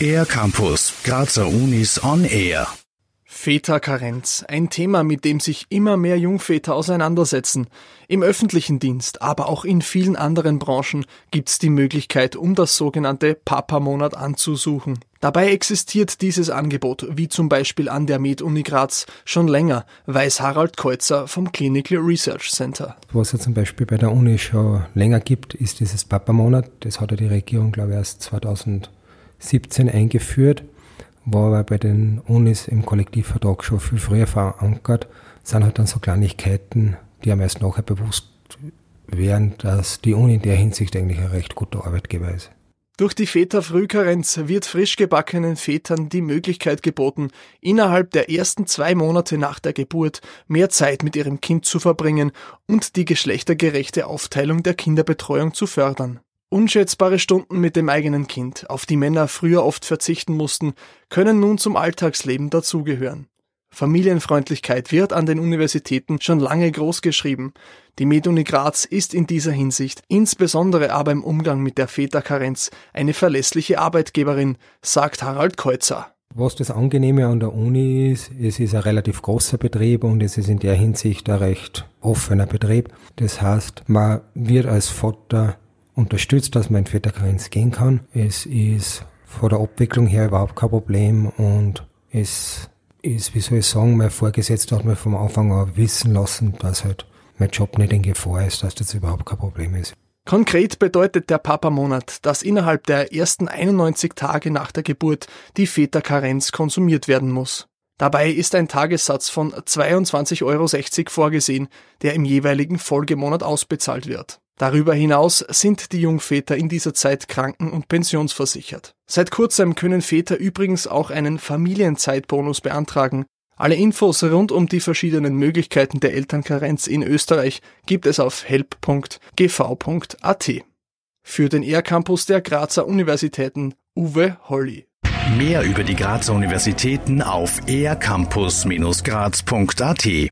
Air Campus, Grazer Unis on Air. Väterkarenz, ein Thema, mit dem sich immer mehr Jungväter auseinandersetzen. Im öffentlichen Dienst, aber auch in vielen anderen Branchen gibt's die Möglichkeit, um das sogenannte Papa-Monat anzusuchen. Dabei existiert dieses Angebot, wie zum Beispiel an der Med-Uni Graz, schon länger, weiß Harald Kreuzer vom Clinical Research Center. Was es zum Beispiel bei der Uni schon länger gibt, ist dieses Papa-Monat. Das hat ja die Regierung, glaube ich, erst 2017 eingeführt war aber bei den Unis im Kollektivvertrag schon viel früher verankert, sind halt dann so Kleinigkeiten, die einem erst nachher bewusst wären, dass die Uni in der Hinsicht eigentlich ein recht guter Arbeitgeber ist. Durch die Väterfrühkarenz wird frisch gebackenen Vätern die Möglichkeit geboten, innerhalb der ersten zwei Monate nach der Geburt mehr Zeit mit ihrem Kind zu verbringen und die geschlechtergerechte Aufteilung der Kinderbetreuung zu fördern. Unschätzbare Stunden mit dem eigenen Kind, auf die Männer früher oft verzichten mussten, können nun zum Alltagsleben dazugehören. Familienfreundlichkeit wird an den Universitäten schon lange großgeschrieben. Die MedUni Graz ist in dieser Hinsicht, insbesondere aber im Umgang mit der Väterkarenz, eine verlässliche Arbeitgeberin, sagt Harald Kreuzer. Was das Angenehme an der Uni ist, es ist ein relativ großer Betrieb und es ist in der Hinsicht ein recht offener Betrieb. Das heißt, man wird als Vater unterstützt, dass man in Väterkarenz gehen kann. Es ist von der Abwicklung her überhaupt kein Problem und es ist, wie soll ich sagen, mein Vorgesetzter hat mir vom Anfang an wissen lassen, dass halt mein Job nicht in Gefahr ist, dass das überhaupt kein Problem ist. Konkret bedeutet der Papa-Monat, dass innerhalb der ersten 91 Tage nach der Geburt die Väterkarenz konsumiert werden muss. Dabei ist ein Tagessatz von 22,60 Euro vorgesehen, der im jeweiligen Folgemonat ausbezahlt wird. Darüber hinaus sind die Jungväter in dieser Zeit kranken- und pensionsversichert. Seit kurzem können Väter übrigens auch einen Familienzeitbonus beantragen. Alle Infos rund um die verschiedenen Möglichkeiten der Elternkarenz in Österreich gibt es auf help.gv.at. Für den ER-Campus der Grazer Universitäten Uwe Holly. Mehr über die Grazer Universitäten auf ercampus-graz.at